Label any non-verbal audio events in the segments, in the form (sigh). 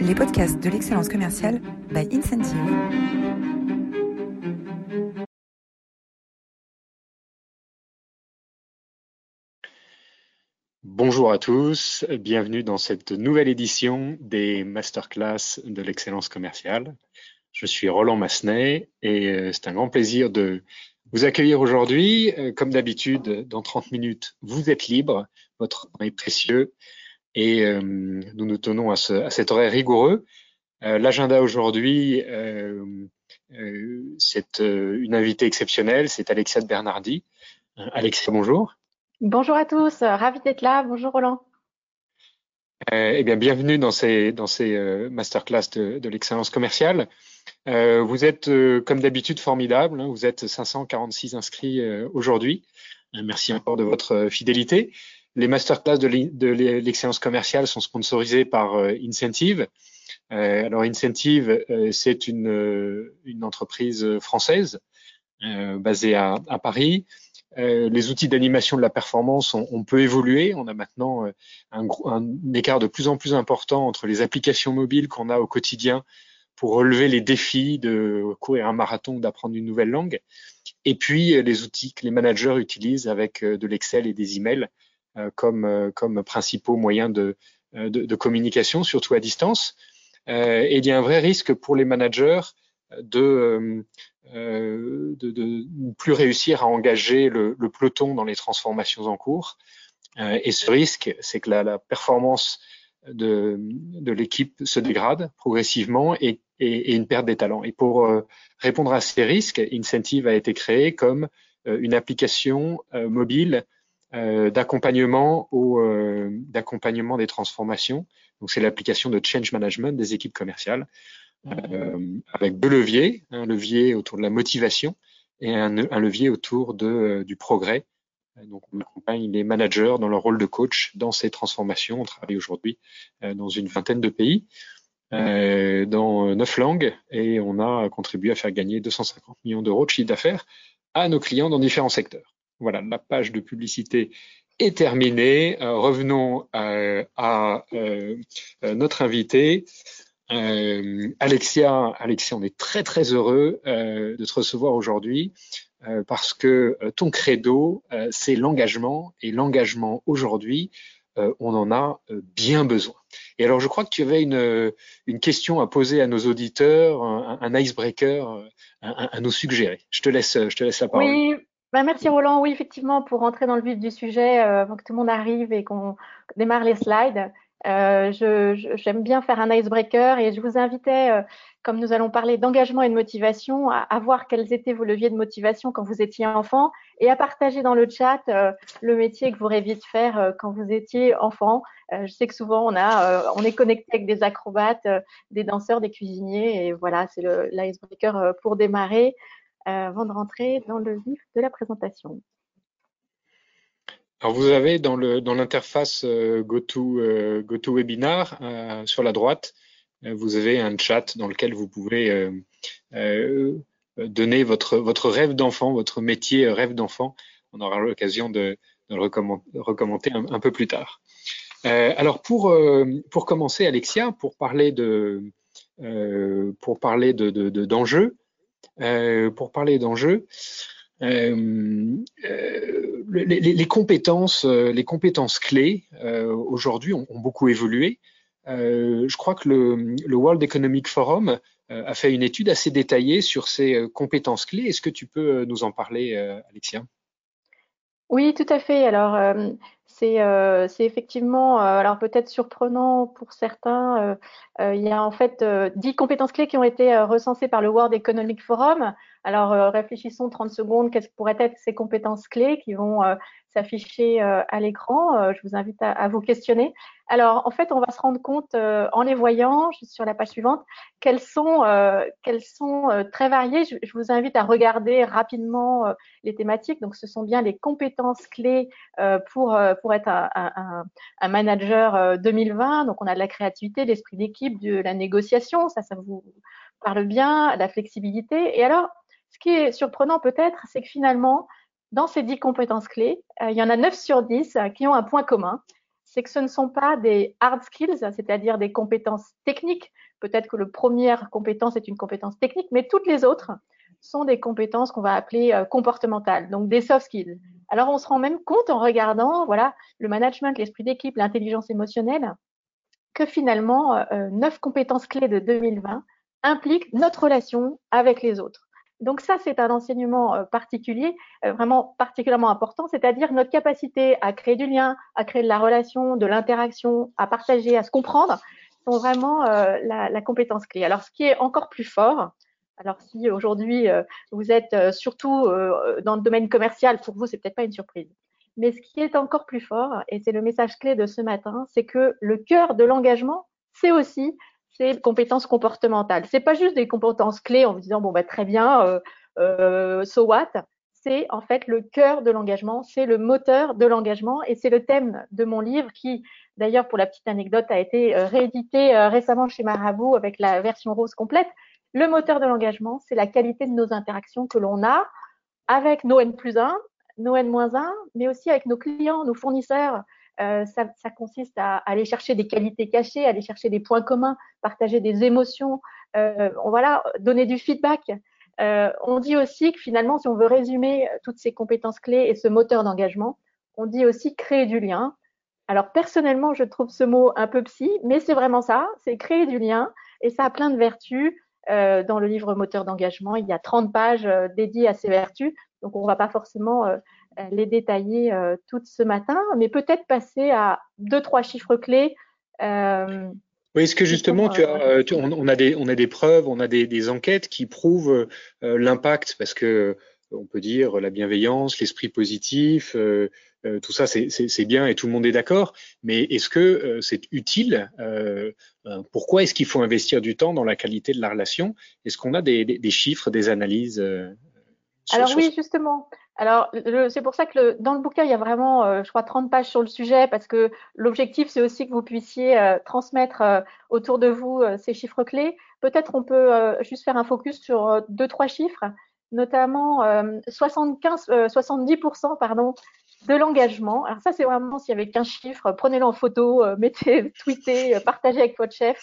les podcasts de l'excellence commerciale by Incentive. Bonjour à tous, bienvenue dans cette nouvelle édition des masterclass de l'excellence commerciale. Je suis Roland Massenet et euh, c'est un grand plaisir de vous accueillir aujourd'hui. Euh, comme d'habitude, dans 30 minutes, vous êtes libre, votre temps est précieux et euh, nous nous tenons à, ce, à, cet horaire rigoureux. Euh, l'agenda aujourd'hui, euh, c'est une invitée exceptionnelle, c'est Alexia de Bernardi. Alexia, bonjour. Bonjour à tous, ravi d'être là. Bonjour Roland. Eh bien, bienvenue dans ces, dans ces masterclass de, de l'excellence commerciale. Euh, vous êtes, euh, comme d'habitude, formidable. Hein. vous êtes 546 inscrits euh, aujourd'hui. merci encore de votre fidélité. Les masterclass de l'excellence commerciale sont sponsorisés par Incentive. alors Incentive, c'est une, une, entreprise française basée à, Paris. les outils d'animation de la performance ont, on peut évoluer. On a maintenant un, écart de plus en plus important entre les applications mobiles qu'on a au quotidien pour relever les défis de courir un marathon d'apprendre une nouvelle langue. Et puis euh, les outils que les managers utilisent avec euh, de l'Excel et des emails euh, comme, comme principaux moyens de, de, de, communication, surtout à distance. et il y a un vrai risque pour les managers de, de, de ne plus réussir à engager le, le, peloton dans les transformations en cours. et ce risque, c'est que la, la performance de, de l'équipe se dégrade progressivement et, et, et, une perte des talents. Et pour euh, répondre à ces risques, Incentive a été créé comme euh, une application euh, mobile d'accompagnement au d'accompagnement des transformations. Donc c'est l'application de change management des équipes commerciales avec deux leviers, un levier autour de la motivation et un, un levier autour de, du progrès donc, on accompagne les managers dans leur rôle de coach dans ces transformations. On travaille aujourd'hui euh, dans une vingtaine de pays, euh, dans neuf langues, et on a contribué à faire gagner 250 millions d'euros de chiffre d'affaires à nos clients dans différents secteurs. Voilà, la page de publicité est terminée. Euh, revenons à notre invité. Alexia, Alexia, on est très très heureux de te recevoir aujourd'hui. Euh, parce que euh, ton credo, euh, c'est l'engagement, et l'engagement aujourd'hui, on en a bien besoin. Et alors, je crois que tu avais une, question à poser à nos auditeurs, un, icebreaker à, nous suggérer. Je te laisse, je te laisse la parole. Bah merci Roland. Oui, effectivement, pour rentrer dans le vif du sujet, avant que tout le monde arrive et qu'on démarre les slides, euh, j'aime bien faire un icebreaker et je vous invitais comme nous allons parler d'engagement et de motivation, à, voir quels étaient vos leviers de motivation quand vous étiez enfant et à partager dans le chat euh, le métier que vous rêviez de faire euh, quand vous étiez enfant. Euh, je sais que souvent on a, on est connecté avec des acrobates, des danseurs, des cuisiniers et voilà, c'est l'icebreaker pour démarrer avant de rentrer dans le vif de la présentation. Alors vous avez dans l'interface GoTo GoToWebinar sur la droite euh, vous avez un chat dans lequel vous pouvez euh, euh, donner votre, rêve d'enfant, votre métier rêve d'enfant. On aura l'occasion de, le recommander un, peu plus tard. Euh, alors pour, commencer, Alexia, pour parler de euh, pour parler de d'enjeux, de, pour parler d'enjeux, euh, les, les, compétences les compétences clés aujourd'hui ont, beaucoup évolué. Euh, je crois que le, World Economic Forum euh, a fait une étude assez détaillée sur ces euh, compétences clés. Est-ce que tu peux nous en parler, Alexia? Oui, tout à fait. Alors, c'est effectivement, alors peut-être surprenant pour certains, il y a en fait dix compétences clés qui ont été recensées par le World Economic Forum. Alors, réfléchissons 30 secondes, quelles pourraient être ces compétences clés qui vont s'afficher euh, à l'écran. Euh, je vous invite à, vous questionner. Alors, en fait, on va se rendre compte euh, en les voyant sur la page suivante qu'elles sont, qu'elles sont très variées. Je, vous invite à regarder rapidement les thématiques. Donc, ce sont bien les compétences clés pour, pour être un, un, un, manager 2020. Donc, on a de la créativité, l'esprit d'équipe, de la négociation. Ça, ça vous parle bien, la flexibilité. Et alors, ce qui est surprenant peut-être, c'est que finalement, dans ces dix compétences clés, euh, il y en a 9 sur 10 euh, qui ont un point commun, c'est que ce ne sont pas des hard skills, c'est-à-dire des compétences techniques. Peut-être que la première compétence est une compétence technique, mais toutes les autres sont des compétences qu'on va appeler euh, comportementales, donc des soft skills. Alors, on se rend même compte en regardant, voilà, le management, l'esprit d'équipe, l'intelligence émotionnelle, que finalement, neuf compétences clés de 2020 impliquent notre relation avec les autres. Donc ça, c'est un enseignement euh, particulier, euh, vraiment particulièrement important, c'est-à-dire notre capacité à créer du lien, à créer de la relation, de l'interaction, à partager, à se comprendre, sont vraiment euh, la, la, compétence clé. Alors, ce qui est encore plus fort, alors si aujourd'hui vous êtes surtout dans le domaine commercial, pour vous, c'est peut-être pas une surprise. Mais ce qui est encore plus fort, et c'est le message clé de ce matin, c'est que le cœur de l'engagement, c'est aussi c'est compétences comportementales. C'est pas juste des compétences clés en vous disant bon bah très bien, euh, euh, so what. C'est en fait le cœur de l'engagement, c'est le moteur de l'engagement et c'est le thème de mon livre qui, d'ailleurs pour la petite anecdote, a été euh, réédité récemment chez Marabout avec la version rose complète. Le moteur de l'engagement, c'est la qualité de nos interactions que l'on a avec nos N plus 1, nos N moins 1, mais aussi avec nos clients, nos fournisseurs, euh, ça, consiste à, aller chercher des qualités cachées, aller chercher des points communs, partager des émotions, euh, voilà, donner du feedback. Euh, on dit aussi que finalement, si on veut résumer toutes ces compétences clés et ce moteur d'engagement, on dit aussi créer du lien. Alors personnellement, je trouve ce mot un peu psy, mais c'est vraiment ça, c'est créer du lien et ça a plein de vertus. dans le livre Moteur d'engagement, il y a 30 pages dédiées à ces vertus, donc on ne va pas forcément euh, les détailler euh, toutes ce matin, mais peut-être passer à deux, trois chiffres clés. Euh, oui, est-ce que justement, tu as, on, a des, on a des preuves, on a des, enquêtes qui prouvent l'impact, parce que on peut dire la bienveillance, l'esprit positif, tout ça, c'est bien et tout le monde est d'accord. Mais est-ce que c'est utile Pourquoi est-ce qu'il faut investir du temps dans la qualité de la relation? Est-ce qu'on a des, des, chiffres, des analyses Alors oui, justement. Alors, c'est pour ça que dans le bouquin, il y a vraiment, euh, je crois, 30 pages sur le sujet, parce que l'objectif, c'est aussi que vous puissiez euh, transmettre euh, autour de vous ces chiffres clés. Peut-être on peut juste faire un focus sur deux, trois chiffres, notamment 75, 70% pardon, de l'engagement. Alors ça, c'est vraiment s'il y avait qu'un chiffre, prenez-le en photo, (laughs) mettez, tweetez, partagez avec votre chef.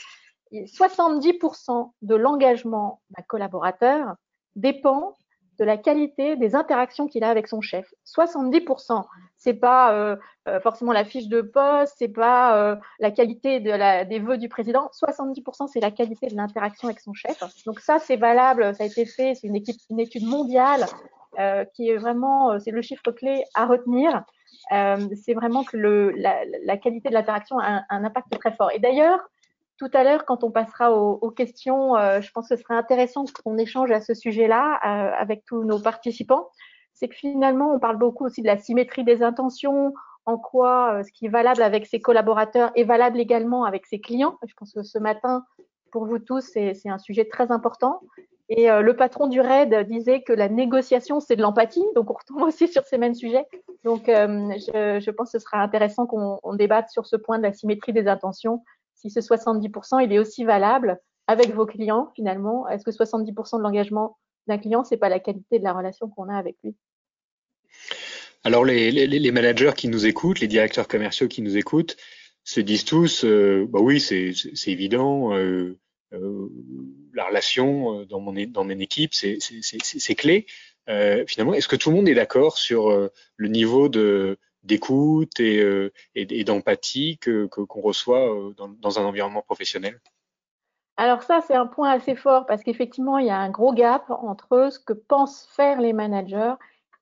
70% de l'engagement d'un collaborateur dépend de la qualité des interactions qu'il a avec son chef. 70%, c'est pas euh, euh, forcément la fiche de poste, c'est pas euh, la qualité des vœux du président. 70%, c'est la qualité de l'interaction avec son chef. Donc ça, c'est valable, ça a été fait, c'est une, étude mondiale qui est vraiment, c'est le chiffre clé à retenir. c'est vraiment que la, qualité de l'interaction a un, un impact très fort. Et d'ailleurs, tout à l'heure, quand on passera aux, questions, euh, je pense que ce serait intéressant qu'on échange à ce sujet-là euh, avec tous nos participants. C'est que finalement, on parle beaucoup aussi de la symétrie des intentions, en quoi euh, ce qui est valable avec ses collaborateurs est valable également avec ses clients. Je pense que ce matin, pour vous tous, c'est un sujet très important. Et le patron du RAID disait que la négociation, c'est de l'empathie. Donc, on retombe aussi sur ces mêmes sujets. Donc, je, je, pense que ce sera intéressant qu'on débatte sur ce point de la symétrie des intentions si ce 70%, il est aussi valable avec vos clients finalement Est-ce que 70% de l'engagement d'un client, c'est pas la qualité de la relation qu'on a avec lui? Alors les, managers qui nous écoutent, les directeurs commerciaux qui nous écoutent, se disent tous, euh, bah oui, c'est évident, euh, euh, la relation dans mon équipe, c'est clé. finalement, est-ce que tout le monde est d'accord sur le niveau de d'écoute et, euh, d'empathie que qu'on reçoit euh, dans, dans, un environnement professionnel Alors ça, c'est un point assez fort parce qu'effectivement, il y a un gros gap entre ce que pensent faire les managers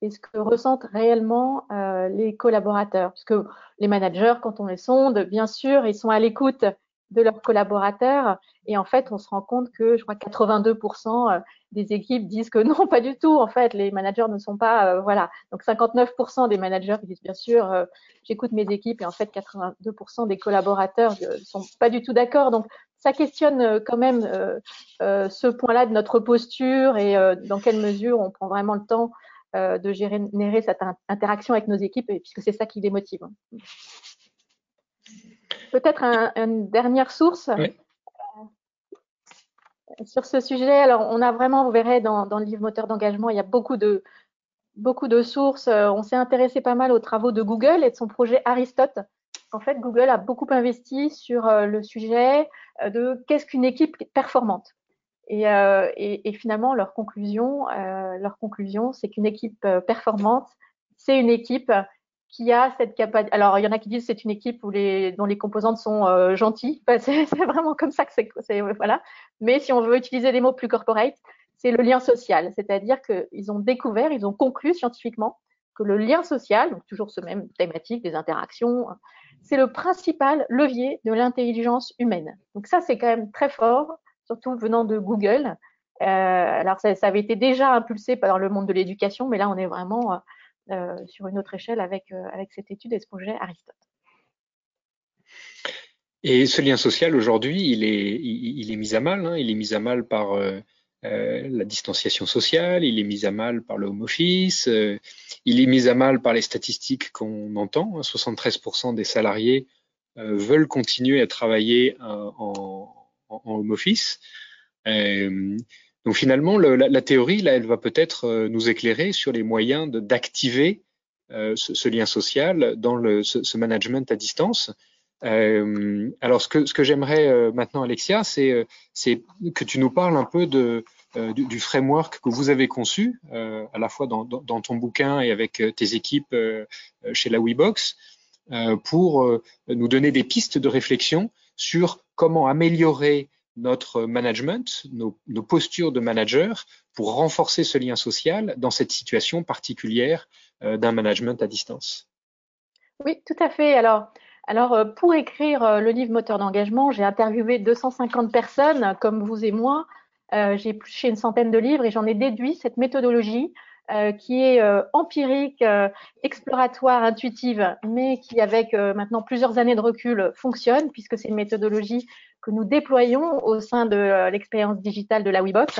et ce que ressentent réellement euh, les collaborateurs. Parce que les managers, quand on les sonde, bien sûr, ils sont à l'écoute de leurs collaborateurs. Et en fait, on se rend compte que je crois 82% euh, des équipes disent que (laughs) non, pas du tout. En fait, les managers ne sont pas, euh, voilà. Donc 59% des managers disent bien sûr, euh, j'écoute mes équipes et en fait 82% des collaborateurs ne sont pas du tout d'accord. Donc ça questionne quand même ce point-là de notre posture et dans quelle mesure on prend vraiment le temps de générer cette interaction avec nos équipes, puisque c'est ça qui les motive peut-être une dernière source euh, sur ce sujet. Alors, on a vraiment, vous verrez dans, le livre moteur d'engagement, il y a beaucoup de, beaucoup de sources. Euh, on s'est intéressé pas mal aux travaux de Google et de son projet Aristote. en fait, Google a beaucoup investi sur le sujet de qu'est-ce qu'une équipe performante. Et, et, et, finalement, leur conclusion, leur conclusion, c'est qu'une équipe performante, c'est une équipe qui a cette capacité. Alors, il y en a qui disent c'est une équipe où les, dont les composantes sont euh, gentilles. (laughs) c'est vraiment comme ça que c'est. Voilà. Mais si on veut utiliser des mots plus corporate, c'est le lien social. C'est-à-dire qu'ils ont découvert, ils ont conclu scientifiquement que le lien social, donc toujours ce même thématique des interactions, c'est le principal levier de l'intelligence humaine. Donc ça, c'est quand même très fort, surtout venant de Google. Euh, alors ça, ça, avait été déjà impulsé par le monde de l'éducation, mais là, on est vraiment euh, sur une autre échelle avec, euh, avec cette étude et ce projet Aristote. Et ce lien social aujourd'hui, il est, mis à mal. Hein. il est mis à mal par euh, la distanciation sociale, il est mis à mal par le home office, il est mis à mal par les statistiques qu'on entend. 73% hein. des salariés veulent continuer à travailler en, home office. Donc finalement, la, théorie, là, elle va peut-être euh, nous éclairer sur les moyens d'activer euh, ce, lien social dans le, ce, management à distance. Euh, alors ce que, ce que j'aimerais maintenant, Alexia, c'est que tu nous parles un peu de, du, framework que vous avez conçu, à la fois dans, dans, ton bouquin et avec tes équipes chez la WeBox, pour nous donner des pistes de réflexion sur comment améliorer notre management, nos, postures de manager pour renforcer ce lien social dans cette situation particulière euh, d'un management à distance. Oui, tout à fait. Alors, euh, pour écrire euh, le livre Moteur d'engagement, j'ai interviewé 250 personnes comme vous et moi. j'ai touché une centaine de livres et j'en ai déduit cette méthodologie qui est empirique, exploratoire, intuitive, mais qui, avec maintenant plusieurs années de recul, fonctionne, puisque c'est une méthodologie que nous déployons au sein de euh, l'expérience digitale de la WeBox.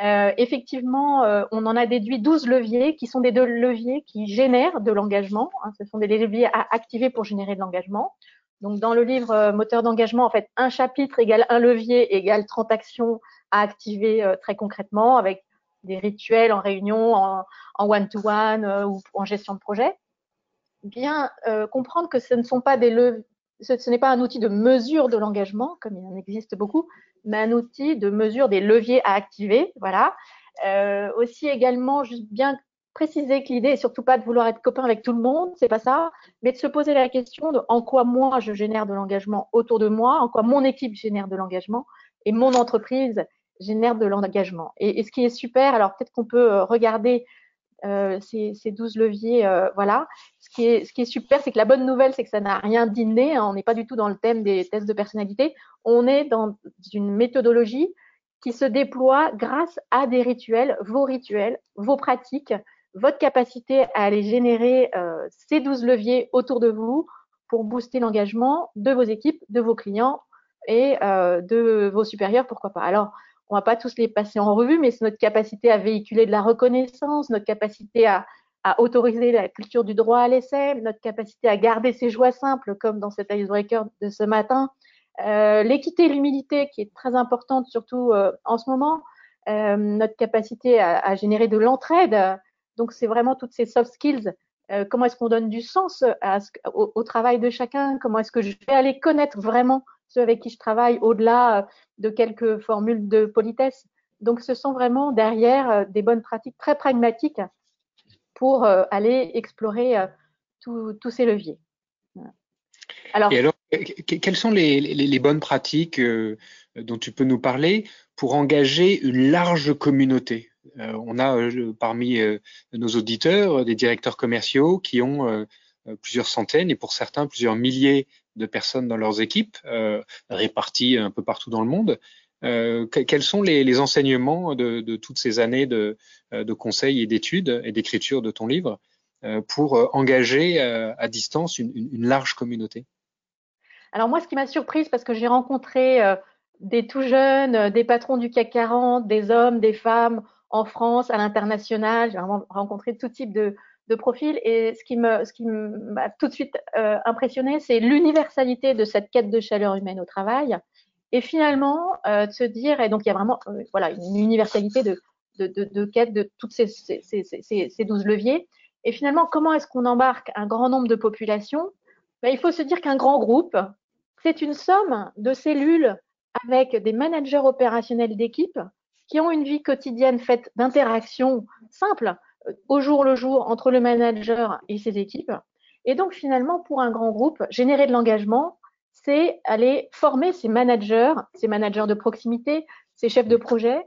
Euh, effectivement, euh, on en a déduit 12 leviers qui sont des deux leviers qui génèrent de l'engagement. Hein. ce sont des leviers à activer pour générer de l'engagement. Donc, dans le livre Moteur d'engagement, en fait, un chapitre égale un levier égale 30 actions à activer très concrètement avec des rituels en réunion, en one-to-one ou en gestion de projet. Bien comprendre que ce ne sont pas des leviers ce, n'est pas un outil de mesure de l'engagement, comme il en existe beaucoup, mais un outil de mesure des leviers à activer. Voilà. Euh, aussi également, juste bien préciser que l'idée est surtout pas de vouloir être copain avec tout le monde, c'est pas ça, mais de se poser la question de en quoi moi je génère de l'engagement autour de moi, en quoi mon équipe génère de l'engagement et mon entreprise génère de l'engagement. Et, ce qui est super, alors peut-être qu'on peut euh, regarder euh, ces, ces 12 leviers, euh, voilà. Ce qui, est, ce qui est super, c'est que la bonne nouvelle, c'est que ça n'a rien d'inné. Hein. on n'est pas du tout dans le thème des tests de personnalité. On est dans une méthodologie qui se déploie grâce à des rituels, vos rituels, vos pratiques, votre capacité à aller générer euh, ces 12 leviers autour de vous pour booster l'engagement de vos équipes, de vos clients et euh, de vos supérieurs, pourquoi pas. Alors, on va pas tous les passer en revue, mais c'est notre capacité à véhiculer de la reconnaissance, notre capacité à, autoriser la culture du droit à l'essai, notre capacité à garder ses joies simples, comme dans cet icebreaker de ce matin, euh, l'équité et l'humilité qui est très importante, surtout euh, en ce moment, euh, notre capacité à, générer de l'entraide. Donc, c'est vraiment toutes ces soft skills. comment est-ce qu'on donne du sens au, travail de chacun? Comment est-ce que je vais aller connaître vraiment ceux avec qui je travaille au-delà euh, de quelques formules de politesse. Donc, ce sont vraiment derrière euh, des bonnes pratiques très pragmatiques pour euh, aller explorer tous ces leviers. Alors, Et alors, quelles sont les, bonnes pratiques dont tu peux nous parler pour engager une large communauté? On a parmi nos auditeurs des directeurs commerciaux qui ont plusieurs centaines et pour certains plusieurs milliers de personnes dans leurs équipes, euh, réparties un peu partout dans le monde. Euh, quels sont les, enseignements de, toutes ces années euh, de conseils et d'études et d'écriture de ton livre pour engager à distance une, large communauté? Alors moi, ce qui m'a surprise, parce que j'ai rencontré des tout jeunes, des patrons du CAC 40, des hommes, des femmes en France, à l'international, j'ai rencontré tout type de, de profil. Et ce qui me, ce qui m'a tout de suite euh, impressionné, c'est l'universalité de cette quête de chaleur humaine au travail. Et finalement, euh, de se dire, et donc il y a vraiment euh, voilà, une universalité de, de, de, de quête de toutes ces, ces, ces, ces, 12 leviers. Et finalement, comment est-ce qu'on embarque un grand nombre de populations? Ben, Il faut se dire qu'un grand groupe, c'est une somme de cellules avec des managers opérationnels d'équipe qui ont une vie quotidienne faite d'interactions simples au jour le jour entre le manager et ses équipes. Et donc finalement, pour un grand groupe, générer de l'engagement, c'est aller former ses managers, ses managers de proximité, ses chefs de projet,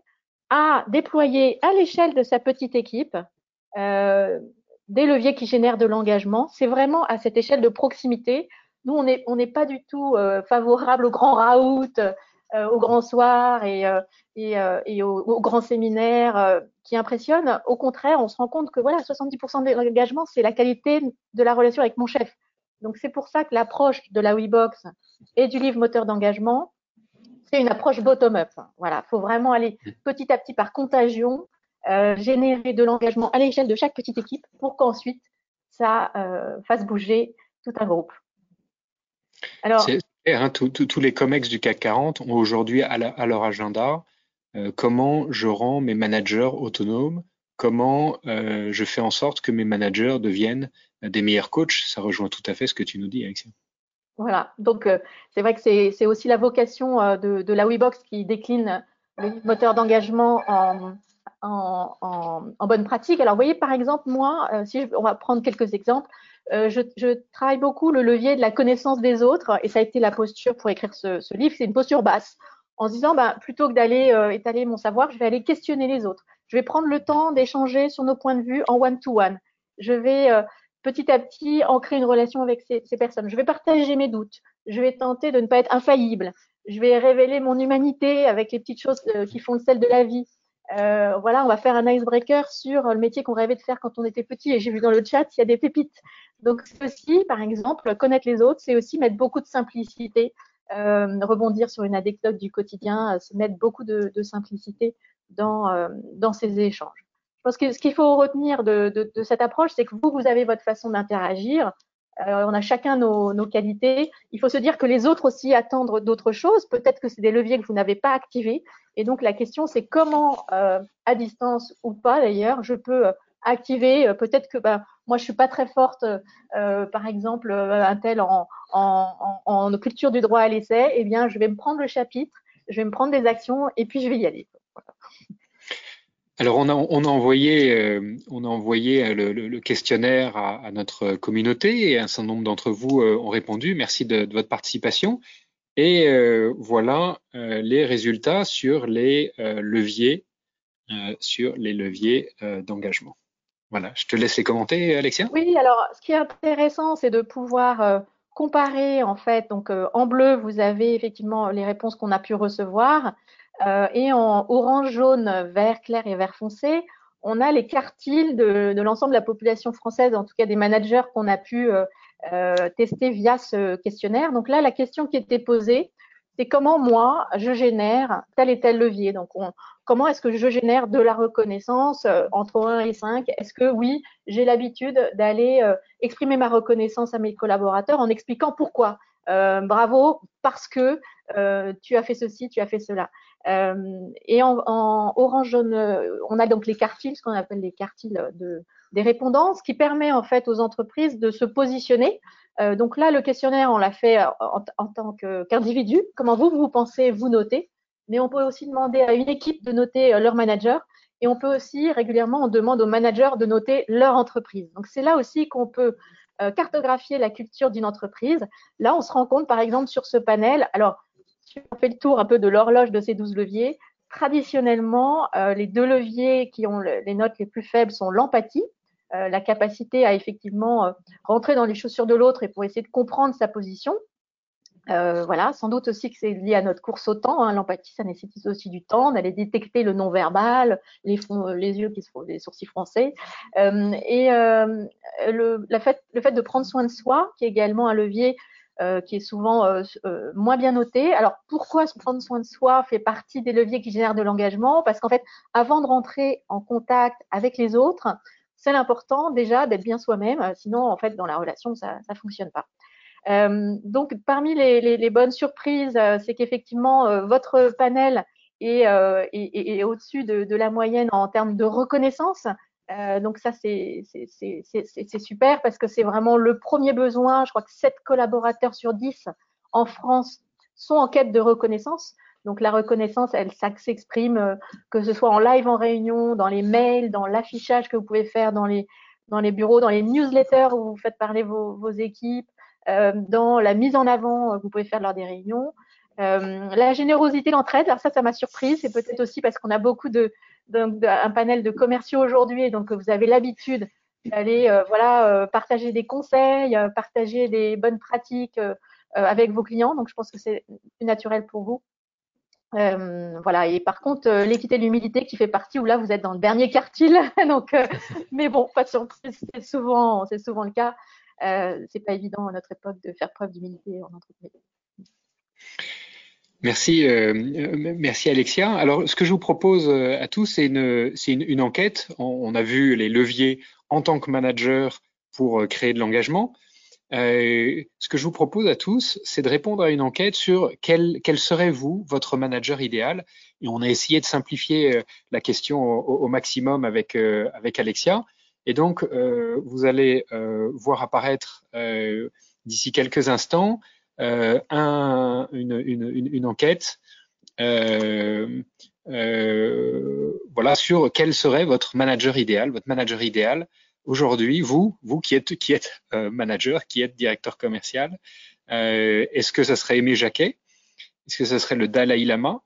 à déployer à l'échelle de sa petite équipe euh, des leviers qui génèrent de l'engagement. C'est vraiment à cette échelle de proximité. Nous, on n'est on pas du tout euh, favorable au grand raout, euh, au grand soir et, euh, et, euh, et au, grand séminaire qui impressionnent. Au contraire, on se rend compte que voilà, 70% de l'engagement, c'est la qualité de la relation avec mon chef. Donc c'est pour ça que l'approche de la WeBox et du livre moteur d'engagement, c'est une approche bottom-up. Voilà, faut vraiment aller petit à petit par contagion, euh, générer de l'engagement à l'échelle de chaque petite équipe pour qu'ensuite ça euh, fasse bouger tout un groupe. Alors, hein, tous les COMEX du CAC 40 ont aujourd'hui à, leur agenda euh, comment je rends mes managers autonomes, comment euh, je fais en sorte que mes managers deviennent des meilleurs coachs. Ça rejoint tout à fait ce que tu nous dis, Alexia. Voilà, donc euh, c'est vrai que c'est aussi la vocation euh, de, la WeBox qui décline le moteur d'engagement en, bonne pratique. Alors, vous voyez, par exemple, moi, euh, on va prendre quelques exemples, je, je, travaille beaucoup le levier de la connaissance des autres, et ça a été la posture pour écrire ce, livre, c'est une posture basse, en se disant, bah, plutôt que d'aller étaler mon savoir, je vais aller questionner les autres. Je vais prendre le temps d'échanger sur nos points de vue en one-to-one. -one. Je vais petit à petit ancrer une relation avec ces, personnes. Je vais partager mes doutes. Je vais tenter de ne pas être infaillible. Je vais révéler mon humanité avec les petites choses euh, qui font le sel de la vie. Euh, voilà, on va faire un icebreaker sur le métier qu'on rêvait de faire quand on était petit. Et j'ai vu dans le chat, il y a des pépites. Donc, aussi, par exemple, connaître les autres, c'est aussi mettre beaucoup de simplicité, euh, rebondir sur une anecdote du quotidien, euh, mettre beaucoup de, de simplicité dans, euh, dans ces échanges. Je pense que ce qu'il faut retenir de, de, de cette approche, c'est que vous, vous avez votre façon d'interagir. Euh, on a chacun nos, nos, qualités. Il faut se dire que les autres aussi attendent d'autres choses. Peut-être que c'est des leviers que vous n'avez pas activés. Et donc la question, c'est comment, euh, à distance ou pas d'ailleurs, je peux activer. Euh, peut-être que ben, moi, je suis pas très forte, euh, par exemple, un tel en, culture du droit à l'essai. Eh bien, je vais me prendre le chapitre, je vais me prendre des actions et puis je vais y aller. Alors on a, envoyé, euh, le, questionnaire à, notre communauté et un certain nombre d'entre vous euh, ont répondu. Merci de, votre participation. Et euh, voilà euh, les résultats sur les euh, leviers, sur les leviers d'engagement. Voilà, je te laisse les commenter, Alexia. Oui, alors ce qui est intéressant, c'est de pouvoir comparer en fait. Donc en bleu, vous avez effectivement les réponses qu'on a pu recevoir. Euh, et en orange, jaune, vert clair et vert foncé, on a les quartiles de, l'ensemble de la population française, en tout cas des managers qu'on a pu euh, euh, tester via ce questionnaire. Donc là, la question qui était posée, c'est comment moi, je génère tel et tel levier. Donc, on, comment est-ce que je génère de la reconnaissance euh, entre 1 et 5 Est-ce que oui, j'ai l'habitude d'aller euh, exprimer ma reconnaissance à mes collaborateurs en expliquant pourquoi? Euh, bravo parce que euh, tu as fait ceci, tu as fait cela. Euh, et en, en, orange jaune, on a donc les quartiles, ce qu'on appelle les quartiles de, des répondants, ce qui permet en fait aux entreprises de se positionner. Euh, donc là, le questionnaire, on l'a fait en, en tant qu'individu. Comment vous, vous pensez vous noter? Mais on peut aussi demander à une équipe de noter leur manager. Et on peut aussi régulièrement, on demande aux managers de noter leur entreprise. Donc c'est là aussi qu'on peut euh, cartographier la culture d'une entreprise. Là, on se rend compte, par exemple, sur ce panel, alors, si on fait le tour un peu de l'horloge de ces 12 leviers, traditionnellement, euh, les deux leviers qui ont le, les notes les plus faibles sont l'empathie, euh, la capacité à effectivement euh, rentrer dans les chaussures de l'autre et pour essayer de comprendre sa position, euh, voilà, sans doute aussi que c'est lié à notre course au temps. Hein. L'empathie, ça nécessite aussi du temps, d'aller détecter le non-verbal, les, yeux qui se font, les sourcils français. Euh, et euh, le, fait, de prendre soin de soi, qui est également un levier euh, qui est souvent euh, euh, moins bien noté. Alors, pourquoi se prendre soin de soi fait partie des leviers qui génèrent de l'engagement? Parce qu'en fait, avant de rentrer en contact avec les autres, c'est l'important déjà d'être bien soi-même. Sinon, en fait, dans la relation, ça ne fonctionne pas. Euh, donc, parmi les, bonnes surprises, euh, c'est qu'effectivement, euh, votre panel est au-dessus de, de, la moyenne en termes de reconnaissance. donc ça, c'est super parce que c'est vraiment le premier besoin. Je crois que 7 collaborateurs sur 10 en France sont en quête de reconnaissance. Donc la reconnaissance, elle s'exprime que ce soit en live en réunion, dans les mails, dans l'affichage que vous pouvez faire dans les, bureaux, dans les newsletters où vous faites parler vos, équipes, euh, dans la mise en avant que vous pouvez faire lors des réunions. Euh, la générosité, l'entraide, alors ça, ça m'a surprise. C'est peut-être aussi parce qu'on a beaucoup de, un panel de commerciaux aujourd'hui, et donc vous avez l'habitude d'aller, euh, voilà, partager des conseils, partager des bonnes pratiques avec vos clients. Donc, je pense que c'est plus naturel pour vous. Euh, voilà. Et par contre, l'équité et l'humilité qui fait partie où là vous êtes dans le dernier quartile. (laughs) donc, mais bon, pas c'est souvent, c'est souvent le cas. Euh, c'est pas évident à notre époque de faire preuve d'humilité en entreprise. Merci, euh, merci Alexia. Alors, ce que je vous propose euh, à tous, c'est une, une, enquête. On, a vu les leviers en tant que manager pour euh, créer de l'engagement. Euh, ce que je vous propose à tous, c'est de répondre à une enquête sur quel, serait vous, votre manager idéal. Et on a essayé de simplifier la question au, maximum avec, avec Alexia. Et donc, euh, vous allez euh, voir apparaître euh, d'ici quelques instants un, une, une, une, enquête voilà, sur quel serait votre manager idéal, votre manager idéal aujourd'hui, vous, vous qui êtes, qui êtes manager, qui êtes directeur commercial, est-ce que ça serait Aimé Jacquet? Est-ce que ça serait le Dalai Lama?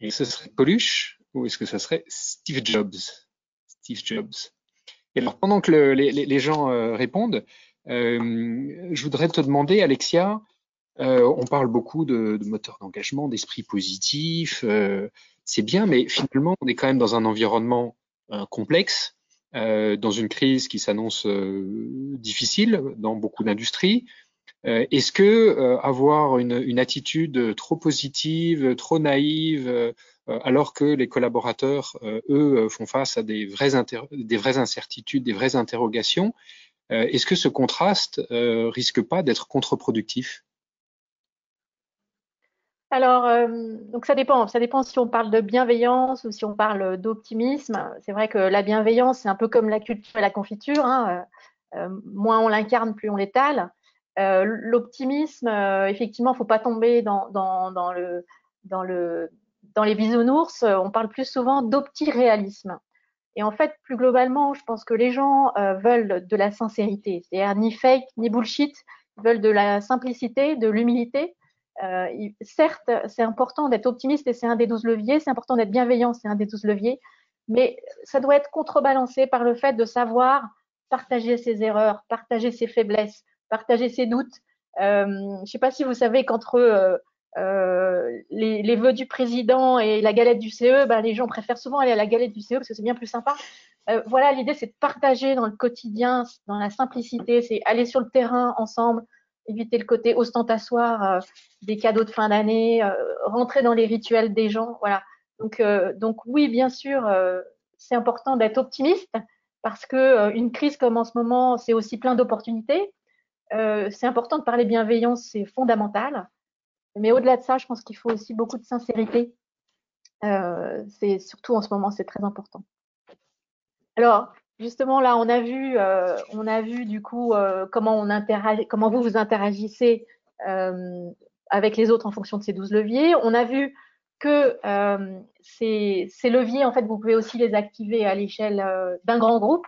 Est-ce que ce serait Coluche Ou est-ce que ça serait Steve Jobs? Steve Jobs. Et alors, pendant que les, gens euh, répondent, euh, je voudrais te demander, Alexia, euh, on parle beaucoup de, de moteur d'engagement, d'esprit positif, c'est bien, mais finalement, on est quand même dans un environnement complexe, dans une crise qui s'annonce difficile dans beaucoup d'industries. Est-ce que avoir une, une, attitude trop positive, trop naïve, euh, alors que les collaborateurs, euh, eux, euh, font face à des vraies, des vraies incertitudes, des vraies interrogations. Est-ce que ce contraste risque pas d'être contre-productif? Alors, donc ça dépend. Ça dépend si on parle de bienveillance ou si on parle d'optimisme. C'est vrai que la bienveillance, c'est un peu comme la culture et la confiture. Hein. moins on l'incarne, plus on l'étale. L'optimisme, effectivement, faut pas tomber dans, le dans le dans les bisounours, euh, on parle plus souvent d'opti-réalisme. Et en fait, plus globalement, je pense que les gens euh, veulent de la sincérité, c'est-à-dire ni fake, ni bullshit, ils veulent de la simplicité, de l'humilité. Euh, certes, c'est important d'être optimiste et c'est un des douze leviers, c'est important d'être bienveillant, c'est un des douze leviers, mais ça doit être contrebalancé par le fait de savoir partager ses erreurs, partager ses faiblesses, partager ses doutes. Euh, je ne sais pas si vous savez qu'entre euh, les, les, vœux du président et la galette du CE, bah, les gens préfèrent souvent aller à la galette du CE parce que c'est bien plus sympa. Euh, voilà, l'idée c'est de partager dans le quotidien, dans la simplicité, c'est aller sur le terrain ensemble, éviter le côté ostentatoire euh, des cadeaux de fin d'année, euh, rentrer dans les rituels des gens. Voilà. Donc, euh, donc oui, bien sûr, c'est important d'être optimiste parce que une crise comme en ce moment, c'est aussi plein d'opportunités. c'est important de parler bienveillance, c'est fondamental. Mais au-delà de ça, je pense qu'il faut aussi beaucoup de sincérité. Euh, c'est surtout en ce moment, c'est très important. Alors, justement, là, on a vu, euh, on a vu du coup euh, comment on interagit, comment vous vous interagissez euh, avec les autres en fonction de ces 12 leviers. On a vu que euh, ces, ces, leviers, en fait, vous pouvez aussi les activer à l'échelle d'un grand groupe.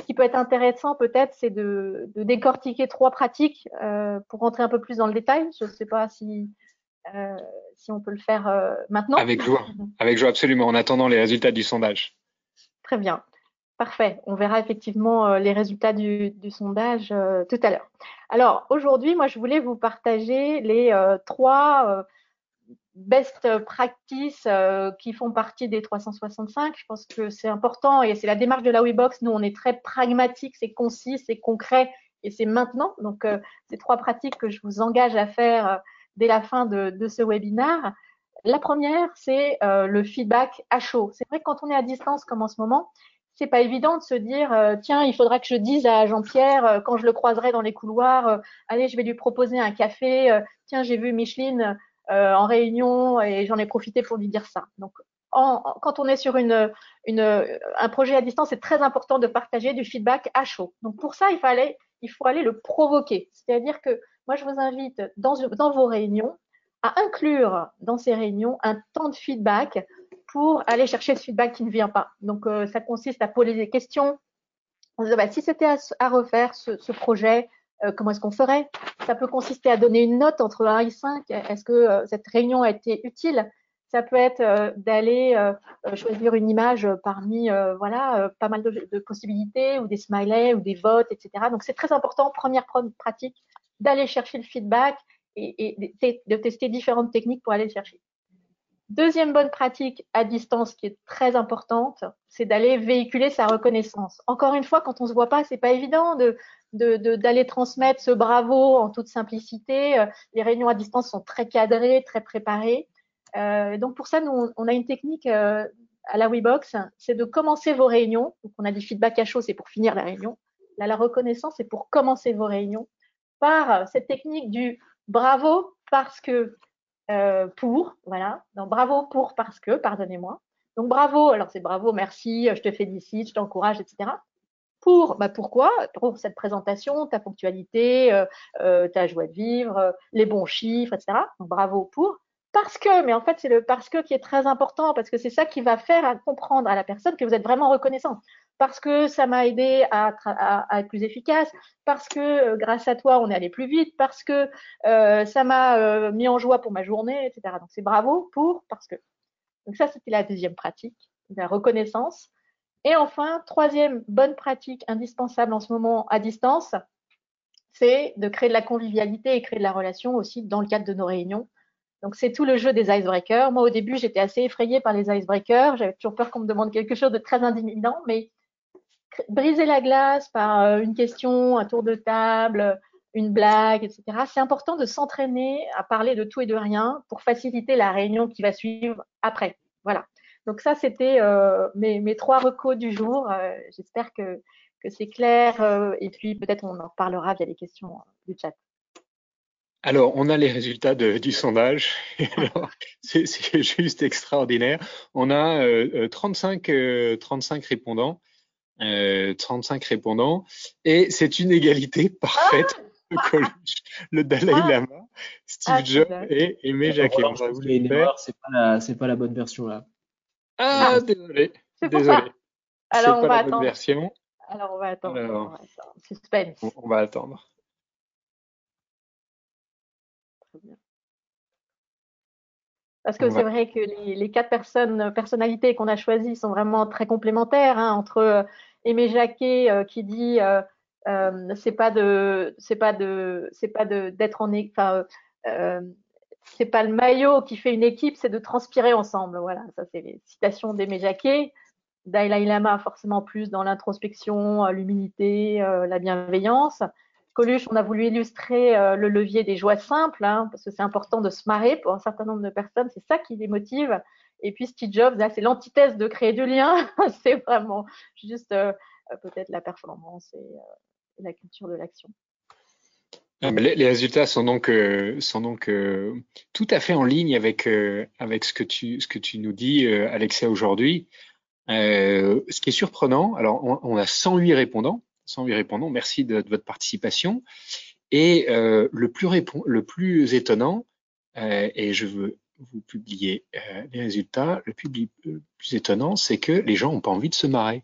Ce qui peut être intéressant peut-être, c'est de, de, décortiquer trois pratiques euh, pour rentrer un peu plus dans le détail. Je ne sais pas si, euh, si on peut le faire euh, maintenant. Avec joie, (laughs) avec joie absolument, en attendant les résultats du sondage. Très bien, parfait. On verra effectivement euh, les résultats du, sondage euh, tout à l'heure. Alors aujourd'hui, moi, je voulais vous partager les euh, trois best practices qui font partie des 365. Je pense que c'est important et c'est la démarche de la WeBox. Nous, on est très pragmatique, c'est concis, c'est concret et c'est maintenant. Donc, c'est trois pratiques que je vous engage à faire dès la fin de, ce webinaire. La première, c'est le feedback à chaud. C'est vrai que quand on est à distance comme en ce moment, c'est pas évident de se dire tiens il faudra que je dise à Jean-Pierre quand je le croiserai dans les couloirs allez je vais lui proposer un café tiens j'ai vu Micheline euh, en réunion et j'en ai profité pour lui dire ça. Donc, quand on est sur une, un projet à distance, c'est très important de partager du feedback à chaud. Donc pour ça, il, fallait, il faut aller le provoquer. C'est-à-dire que moi, je vous invite dans, dans vos réunions à inclure dans ces réunions un temps de feedback pour aller chercher ce feedback qui ne vient pas. Donc, euh, ça consiste à poser des questions. On se bah, si c'était à, refaire ce, projet, euh, comment est-ce qu'on ferait? Ça peut consister à donner une note entre 1 et 5. Est-ce que euh, cette réunion a été utile? Ça peut être euh, d'aller euh, euh, choisir une image parmi voilà pas mal de, possibilités ou des smileys ou des votes, etc. Donc c'est très important, première pratique, d'aller chercher le feedback et, de tester différentes techniques pour aller le chercher. Deuxième bonne pratique à distance qui est très importante, c'est d'aller véhiculer sa reconnaissance. Encore une fois, quand on se voit pas, c'est pas évident de d'aller transmettre ce bravo en toute simplicité. Les réunions à distance sont très cadrées, très préparées. Euh, donc pour ça, nous, on, a une technique euh, à la WeBox, c'est de commencer vos réunions. Donc on a des feedbacks à chaud, c'est pour finir la réunion. Là, la reconnaissance, c'est pour commencer vos réunions par cette technique du bravo parce que euh, pour, voilà. Donc bravo pour parce que, pardonnez-moi. Donc bravo, alors c'est bravo, merci, je te félicite, je t'encourage, etc. Pour, bah pourquoi Pour cette présentation, ta ponctualité, euh, ta joie de vivre, les bons chiffres, etc. Bravo pour parce que, mais en fait, c'est le parce que qui est très important, parce que c'est ça qui va faire comprendre à la personne que vous êtes vraiment reconnaissant. Parce que ça m'a aidé à, être plus efficace, parce que euh, grâce à toi, on est allé plus vite, parce que euh, ça m'a euh, mis en joie pour ma journée, etc. Donc c'est bravo pour parce que. Donc ça, c'était la deuxième pratique, la reconnaissance. Et enfin, troisième bonne pratique indispensable en ce moment à distance, c'est de créer de la convivialité et créer de la relation aussi dans le cadre de nos réunions donc c'est tout le jeu des icebreakers. Moi au début j'étais assez effrayée par les icebreakers. J'avais toujours peur qu'on me demande quelque chose de très intimidant, mais briser la glace par euh, une question, un tour de table, une blague, etc. C'est important de s'entraîner à parler de tout et de rien pour faciliter la réunion qui va suivre après. Voilà. Donc ça c'était euh, mes, trois recos du jour. Euh, j'espère que, que c'est clair et puis peut-être on en reparlera via les questions du chat. Alors, on a les résultats du sondage. (laughs) C'est juste extraordinaire. On a 35, euh, 35 euh, répondants. 35 euh, répondants. Et c'est une égalité (laughs) parfaite. Ah le Dalai ah Lama, Steve ah, Jobs et Aimé Jacquet. C'est pas, la, pas la bonne version là. Ah, désolé. Désolé. Alors, on va attendre. Version. Alors, on va attendre. on va attendre. Suspense. on va attendre. Parce que c'est vrai que les, quatre personnes, personnalités qu'on a choisies sont vraiment très complémentaires. Hein, entre euh, Aimé Jacquet euh, qui dit euh, euh, c'est pas de, c'est pas de, c'est pas de d'être en, enfin, c'est pas le maillot qui fait une équipe, c'est de transpirer ensemble. Voilà, ça c'est les citations d'Aimé Jacquet. Dalai Lama forcément plus dans l'introspection, l'humilité, la bienveillance. Coluche, on a voulu illustrer euh, le levier des joies simples, hein, parce que c'est important de se marrer pour un certain nombre de personnes, c'est ça qui les motive. Et puis Steve Jobs, c'est l'antithèse de créer du lien, (laughs) c'est vraiment juste euh, euh, peut-être la performance et la culture de l'action. Ah, les, résultats sont donc, sont donc tout à fait en ligne avec, avec ce, que tu, ce que tu nous dis, Alexia, aujourd'hui. ce qui est surprenant, alors on, on a 108 répondants, 108 répondants. Merci de, votre participation. Et euh, le, plus le étonnant, euh, et je veux vous publier euh, les résultats, le plus, plus étonnant, c'est que les gens n'ont pas envie de se marrer.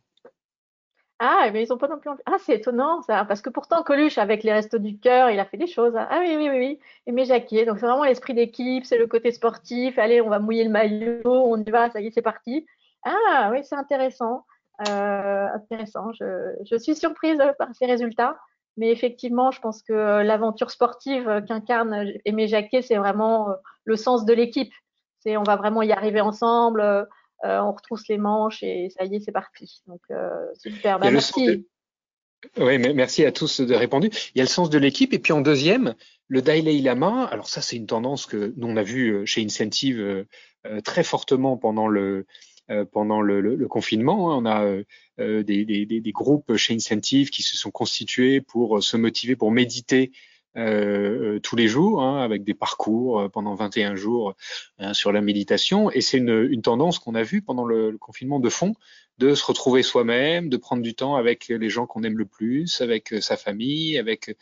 Ah, mais ils n'ont pas non plus envie. Ah, c'est étonnant ça, parce que pourtant Coluche avec les restos du cœur, il a fait des choses. Hein. Ah oui, oui, oui, oui. Et mes Jacquier, donc c'est vraiment l'esprit d'équipe, c'est le côté sportif. Allez, on va mouiller le maillot, on y va, ça y est, c'est parti. Ah oui, c'est intéressant. Euh, intéressant. Je, je, suis surprise par ces résultats, mais effectivement, je pense que euh, l'aventure sportive qu'incarne Aimé Jacquet, c'est vraiment euh, le sens de l'équipe. C'est on va vraiment y arriver ensemble, on retrousse les manches et ça y est, c'est parti. Donc super. Bah, merci. Oui, merci à tous de répondre. Il y a le sens de l'équipe et puis en deuxième, le Dalai Lama. Alors ça, c'est une tendance que nous on a vu chez Incentive très fortement pendant le pendant le, le, confinement. Hein. On a euh, euh, des, des, des, groupes chez Incentive qui se sont constitués pour se motiver, pour méditer tous les jours, hein, avec des parcours pendant 21 jours sur la méditation. Et c'est une, une, tendance qu'on a vue pendant le, le, confinement de fond, de se retrouver soi-même, de prendre du temps avec les gens qu'on aime le plus, avec sa famille, avec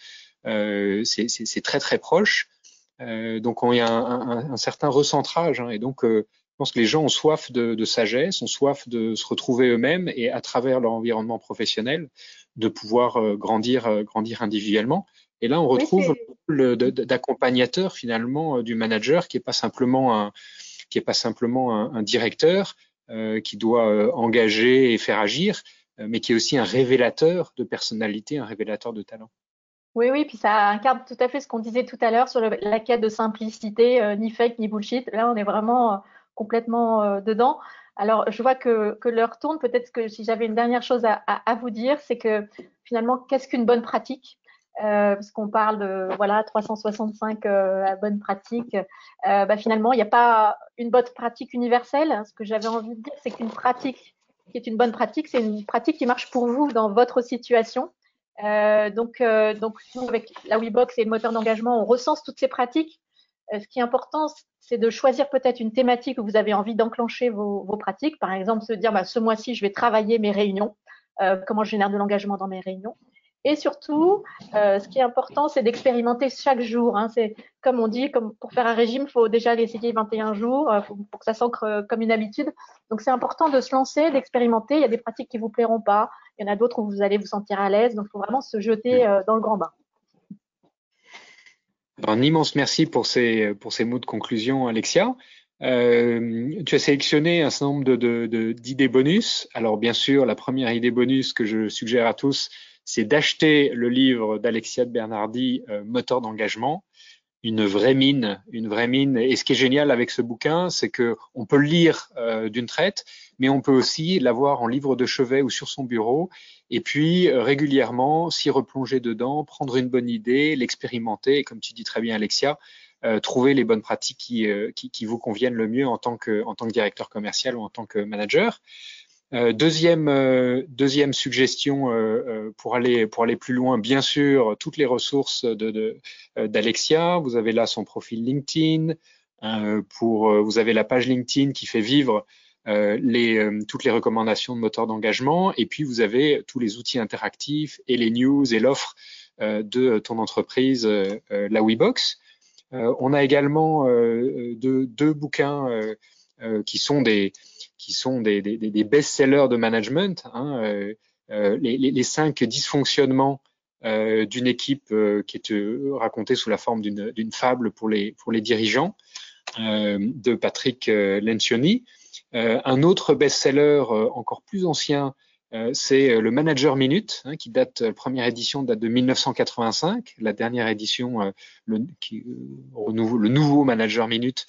c'est très très proche. donc il y a un, un, un certain recentrage, hein, et donc pense que les gens ont soif de, de sagesse, ont soif de se retrouver eux-mêmes et à travers leur environnement professionnel de pouvoir euh, grandir, euh, grandir individuellement. Et là, on retrouve le d'accompagnateur finalement euh, du manager qui est pas simplement un, qui est pas simplement un, un directeur qui doit engager et faire agir, mais qui est aussi un révélateur de personnalité, un révélateur de talent. Oui, oui, puis ça incarne tout à fait ce qu'on disait tout à l'heure sur la quête de simplicité, ni fake ni bullshit. Là, on est vraiment complètement euh, dedans. Alors, je vois que, que l'heure tourne. Peut-être que si j'avais une dernière chose à, vous dire, c'est que finalement, qu'est-ce qu'une bonne pratique? Euh, parce qu'on parle de voilà 365 euh, bonnes pratiques. Bah, finalement, il n'y a pas une bonne pratique universelle. Ce que j'avais envie de dire, c'est qu'une pratique qui est une bonne pratique, c'est une pratique qui marche pour vous dans votre situation. Donc, donc nous, avec la WeBox et le moteur d'engagement, on recense toutes ces pratiques. Ce qui est important, c'est de choisir peut-être une thématique où vous avez envie d'enclencher vos, vos, pratiques. Par exemple, se dire, bah, ce mois-ci, je vais travailler mes réunions, euh, comment je génère de l'engagement dans mes réunions. Et surtout, euh, ce qui est important, c'est d'expérimenter chaque jour. Hein. C'est comme on dit, comme pour faire un régime, il faut déjà l'essayer 21 jours euh, pour que ça s'ancre euh, comme une habitude. Donc c'est important de se lancer, d'expérimenter. Il y a des pratiques qui vous plairont pas, il y en a d'autres où vous allez vous sentir à l'aise. Donc il faut vraiment se jeter euh, dans le grand bain. Un immense merci pour ces, pour ces mots de conclusion, Alexia. Euh, tu as sélectionné un certain nombre d'idées de, de, bonus. Alors bien sûr, la première idée bonus que je suggère à tous, c'est d'acheter le livre d'Alexia de Bernardi, euh, Moteur d'engagement une vraie mine, une vraie mine. Et ce qui est génial avec ce bouquin, c'est que on peut le lire euh, d'une traite, mais on peut aussi l'avoir en livre de chevet ou sur son bureau, et puis euh, régulièrement s'y replonger dedans, prendre une bonne idée, l'expérimenter, et comme tu dis très bien, Alexia, euh, trouver les bonnes pratiques qui, qui, qui, vous conviennent le mieux en tant que, en tant que directeur commercial ou en tant que manager. Euh, deuxième, euh, deuxième suggestion euh, pour aller pour aller plus loin, bien sûr, toutes les ressources de d'Alexia. vous avez là son profil LinkedIn. pour vous avez la page LinkedIn qui fait vivre les, toutes les recommandations de moteur d'engagement. Et puis vous avez tous les outils interactifs et les news et l'offre de ton entreprise, la WeBox. on a également deux, deux bouquins qui sont des qui sont des, des, des best-sellers de management, hein, euh, euh, les, les, cinq dysfonctionnements euh, d'une équipe qui est racontée sous la forme d'une fable pour les, pour les dirigeants de Patrick Lencioni. Un autre best-seller encore plus ancien, c'est le Manager Minute, hein, qui date, la première édition date de 1985, la dernière édition, le, nouveau Manager Minute,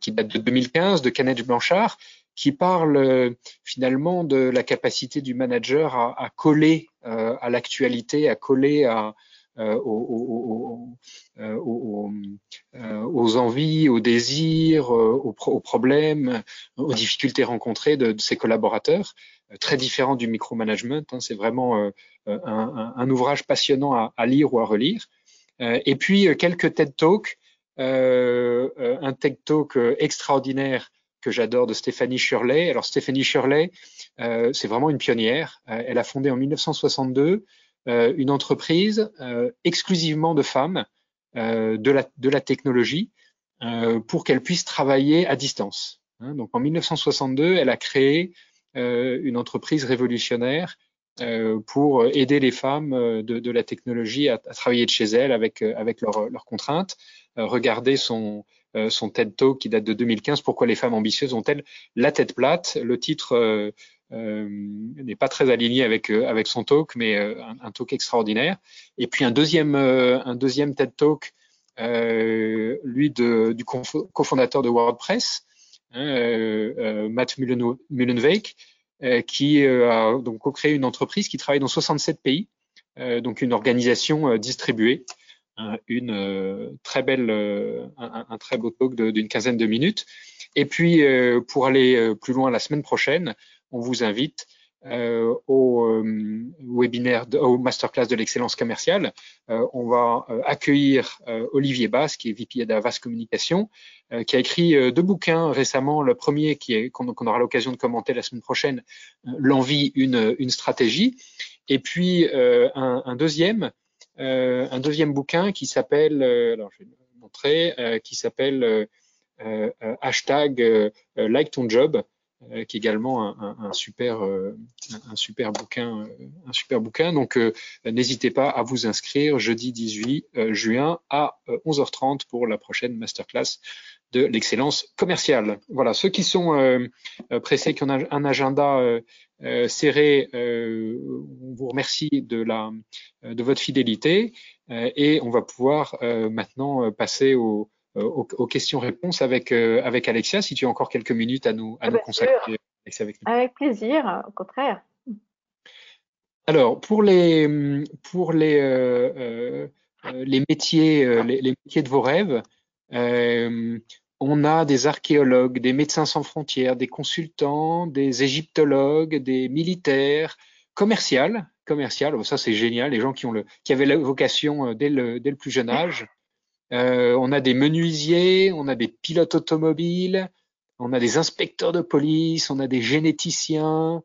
qui date de 2015, de Kenneth Blanchard, qui parle euh, finalement de la capacité du manager à, coller euh, à l'actualité, à coller à, euh, aux, aux, aux, envies, aux désirs, aux, problèmes, aux difficultés rencontrées de, ses collaborateurs, très différent du micromanagement. Hein, C'est vraiment un, ouvrage passionnant à, lire ou à relire. et puis quelques TED Talks, un TED Talk extraordinaire que j'adore de Stéphanie Shirley. Alors Stéphanie Shirley, euh, c'est vraiment une pionnière. Euh, elle a fondé en 1962 euh, une entreprise euh, exclusivement de femmes euh, de, la, de la technologie pour qu'elles puissent travailler à distance. Hein, donc en 1962, elle a créé une entreprise révolutionnaire pour aider les femmes de, de la technologie à, à, travailler de chez elles avec, avec leurs leur contraintes. regardez son, euh, son TED Talk qui date de 2015, Pourquoi les femmes ambitieuses ont-elles la tête plate? Le titre euh, euh, n'est pas très aligné avec, avec son talk, mais un, talk extraordinaire. Et puis un deuxième, un deuxième TED Talk, lui de, du cofondateur de WordPress, hein, Matt Mullenweg, qui a donc co-créé une entreprise qui travaille dans 67 pays, donc une organisation distribuée une euh, très belle, euh, un, très beau talk d'une quinzaine de minutes. Et puis, euh, pour aller plus loin la semaine prochaine, on vous invite euh, au euh, webinaire, au masterclass de l'excellence commerciale. Euh, on va accueillir Olivier Basse, qui est VP d'Avas Communication, qui a écrit deux bouquins récemment. Le premier, qui est qu'on aura l'occasion de commenter la semaine prochaine, l'envie, une, une stratégie. Et puis un, un, deuxième, un deuxième bouquin qui s'appelle, alors je vais le montrer, qui s'appelle hashtag like ton job euh, qui est également un, un, un super, euh, un, super bouquin, euh, un super bouquin. Donc, n'hésitez pas à vous inscrire jeudi 18 juin à 11h30 pour la prochaine masterclass de l'excellence commerciale. Voilà, ceux qui sont pressés, qui ont un agenda serré, on vous remercie de, la, de votre fidélité et on va pouvoir maintenant passer au, euh, aux, questions-réponses avec, euh, avec Alexia, si tu as encore quelques minutes à nous, à nous consacrer. avec, avec plaisir, au contraire. Alors, pour les, pour les, euh, les, métiers, les, les, métiers de vos rêves, on a des archéologues, des médecins sans frontières, des consultants, des égyptologues, des militaires, commerciales, commerciales. Ça, c'est génial. Les gens qui ont le, qui avaient la vocation dès le, dès le plus jeune (laughs) âge. Euh, on a des menuisiers, on a des pilotes automobiles, on a des inspecteurs de police, on a des généticiens,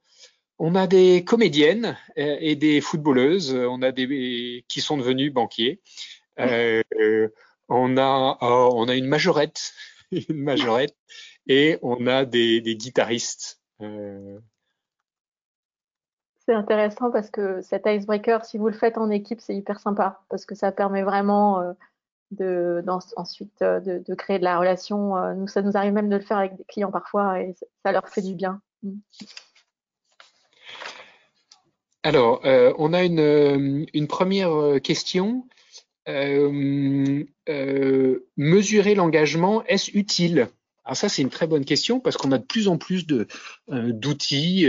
on a des comédiennes euh, et des footballeuses, on a des qui sont devenus banquiers. Euh, on a oh, on a une majorette, (laughs) une majorette, et on a des, des guitaristes. Euh... C'est intéressant parce que cet icebreaker, si vous le faites en équipe, c'est hyper sympa parce que ça permet vraiment de, ensuite euh, de, créer de la relation. Euh, nous, ça nous arrive même de le faire avec des clients parfois et ça leur fait du bien. Mm. Alors, euh, on a une, une première question. mesurer l'engagement, est-ce utile? Alors ça, c'est une très bonne question parce qu'on a de plus en plus de d'outils.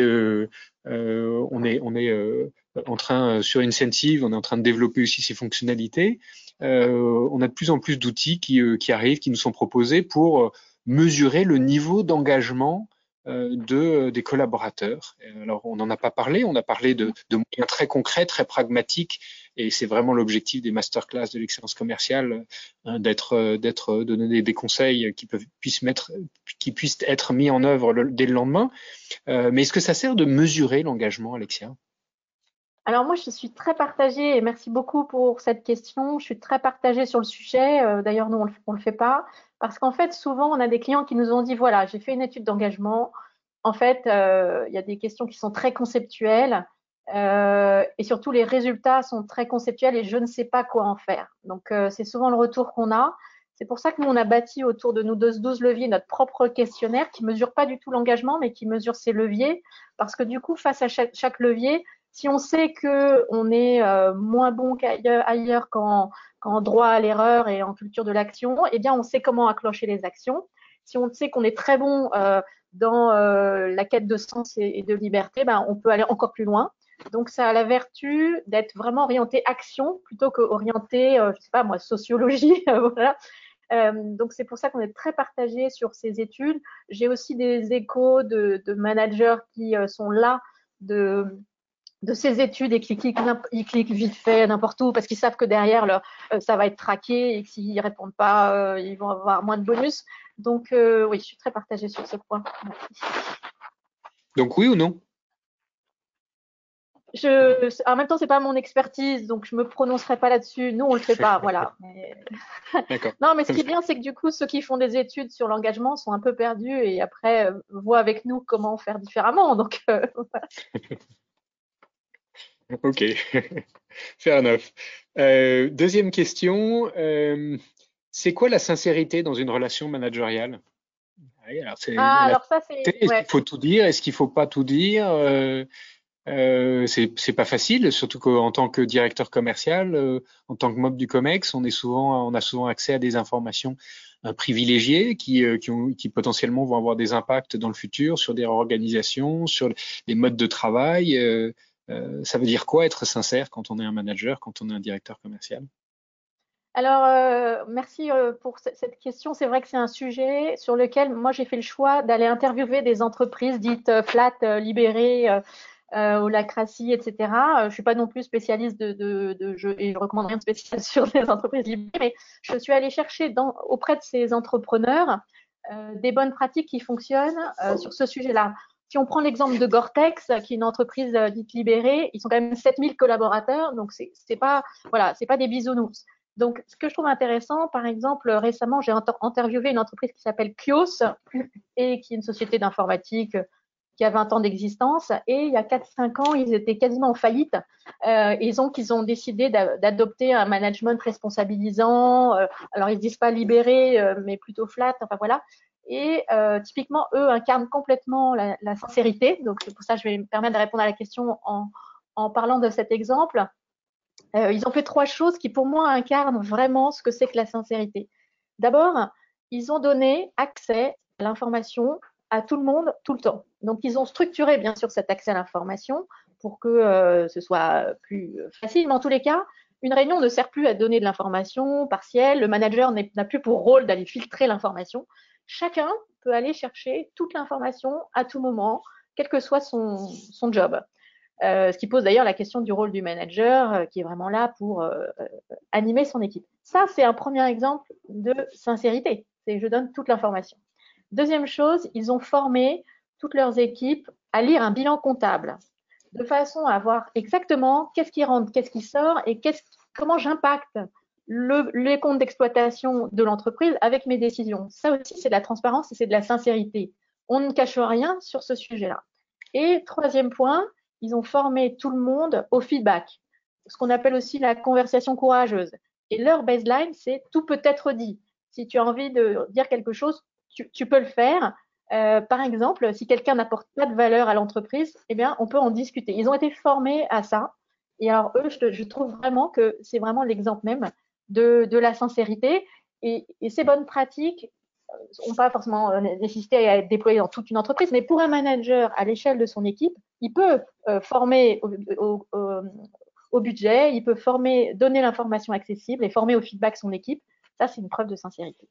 on est, on est en train sur Incentive, on est en train de développer aussi ces fonctionnalités. Euh, on a de plus en plus d'outils qui, euh, qui, arrivent, qui nous sont proposés pour euh, mesurer le niveau d'engagement de, des collaborateurs. Alors, on n'en a pas parlé, on a parlé de, de moyens très concrets, très pragmatiques, et c'est vraiment l'objectif des masterclass de l'excellence commerciale, hein, d'être, d'être, de donner des conseils qui peuvent, puissent mettre, qui puissent être mis en œuvre dès le lendemain. mais est-ce que ça sert de mesurer l'engagement, Alexia? Alors moi, je suis très partagée et merci beaucoup pour cette question. Je suis très partagée sur le sujet. Euh, d'ailleurs, nous, on ne le, fait pas parce qu'en fait, souvent, on a des clients qui nous ont dit, voilà, j'ai fait une étude d'engagement. En fait, euh, il y a des questions qui sont très conceptuelles euh, et surtout, les résultats sont très conceptuels et je ne sais pas quoi en faire. Donc, c'est souvent le retour qu'on a. C'est pour ça que nous, on a bâti autour de nous 12, 12 leviers notre propre questionnaire qui mesure pas du tout l'engagement, mais qui mesure ses leviers. Parce que du coup, face à chaque levier, si on sait que on est euh, moins bon qu'ailleurs ailleurs qu'en, droit à l'erreur et en culture de l'action, eh bien, on sait comment accrocher les actions. Si on sait qu'on est très bon euh, dans euh, la quête de sens et, de liberté, ben, on peut aller encore plus loin. Donc, ça a la vertu d'être vraiment orienté action plutôt qu'orienté, je sais pas moi, sociologie. (laughs) voilà. donc c'est pour ça qu'on est très partagé sur ces études. J'ai aussi des échos de, de managers qui sont là de, de ces études et qui cliquent, ils cliquent vite fait n'importe où parce qu'ils savent que derrière leur, euh, ça va être traqué et que s'ils répondent pas, euh, ils vont avoir moins de bonus. Donc euh, oui, je suis très partagée sur ce point. Donc oui ou non? Je, en même temps, c'est pas mon expertise, donc je me prononcerai pas là-dessus. Nous, on le fait pas, voilà. (laughs) non, mais ce qui est bien, c'est que du coup, ceux qui font des études sur l'engagement sont un peu perdus et après voient avec nous comment faire différemment. Donc, (laughs) voilà. Ok, (laughs) fair enough. Euh, deuxième question, euh, c'est quoi la sincérité dans une relation managériale? Alors, ah, alors ça, c'est. Est-ce qu'il faut tout dire Est-ce qu'il faut pas tout dire? Euh, euh, C'est pas facile, surtout qu'en tant que directeur commercial, euh, en tant que mob du Comex, on est souvent, on a souvent accès à des informations privilégiées qui, qui, ont, qui, potentiellement vont avoir des impacts dans le futur sur des organisations, sur les modes de travail. Euh, ça veut dire quoi être sincère quand on est un manager, quand on est un directeur commercial? Alors, euh, merci euh, pour cette question. C'est vrai que c'est un sujet sur lequel moi j'ai fait le choix d'aller interviewer des entreprises dites flat, libérées, holacratie, etc. Je suis pas non plus spécialiste de, jeux et je recommande rien de spécial (laughs) sur les entreprises libres, mais je suis allée chercher auprès de ces entrepreneurs des bonnes pratiques qui fonctionnent sur ce sujet-là. Si on prend l'exemple de Gore-Tex, qui est une entreprise euh, dite libérée, ils sont quand même 7000 collaborateurs, donc c'est pas voilà, pas des bisounours. Donc, ce que je trouve intéressant, par exemple, récemment, j'ai interviewé une entreprise qui s'appelle Kios et qui est une société d'informatique qui a 20 ans d'existence. Et il y a 4-5 ans, ils étaient quasiment en faillite. Euh, ils ont décidé d'adopter un management responsabilisant. Euh, alors, ils disent pas libéré, euh, mais plutôt flat. Enfin, voilà. Et euh, typiquement, eux incarnent complètement la, sincérité. Donc, c'est pour ça que je vais me permettre de répondre à la question en, en parlant de cet exemple. Euh, ils ont fait trois choses qui, pour moi, incarnent vraiment ce que c'est que la sincérité. D'abord, ils ont donné accès à l'information à tout le monde, tout le temps. Donc, ils ont structuré, bien sûr, cet accès à l'information pour que euh, ce soit plus facile. Mais en tous les cas, une réunion ne sert plus à donner de l'information partielle. Le manager n'a plus pour rôle d'aller filtrer l'information. Chacun peut aller chercher toute l'information à tout moment, quel que soit son, job. Euh, ce qui pose d'ailleurs la question du rôle du manager, euh, qui est vraiment là pour euh, animer son équipe. Ça, c'est un premier exemple de sincérité. C'est je donne toute l'information. Deuxième chose, ils ont formé toutes leurs équipes à lire un bilan comptable, de façon à voir exactement qu'est-ce qui rentre, qu'est-ce qui sort et comment j'impacte le, les comptes d'exploitation de l'entreprise avec mes décisions. Ça aussi, c'est de la transparence et c'est de la sincérité. On ne cache rien sur ce sujet-là. Et troisième point, ils ont formé tout le monde au feedback, ce qu'on appelle aussi la conversation courageuse. Et leur baseline, c'est tout peut être dit. Si tu as envie de dire quelque chose, tu, tu peux le faire. Euh, par exemple, si quelqu'un n'apporte pas de valeur à l'entreprise, eh bien, on peut en discuter. Ils ont été formés à ça. Et alors, eux, je, je trouve vraiment que c'est vraiment l'exemple même de, la sincérité. Et, ces bonnes pratiques n'ont euh, pas forcément euh, nécessité à être déployées dans toute une entreprise, mais pour un manager à l'échelle de son équipe, il peut euh, former au, budget, il peut former, donner l'information accessible et former au feedback son équipe. Ça, c'est une preuve de sincérité.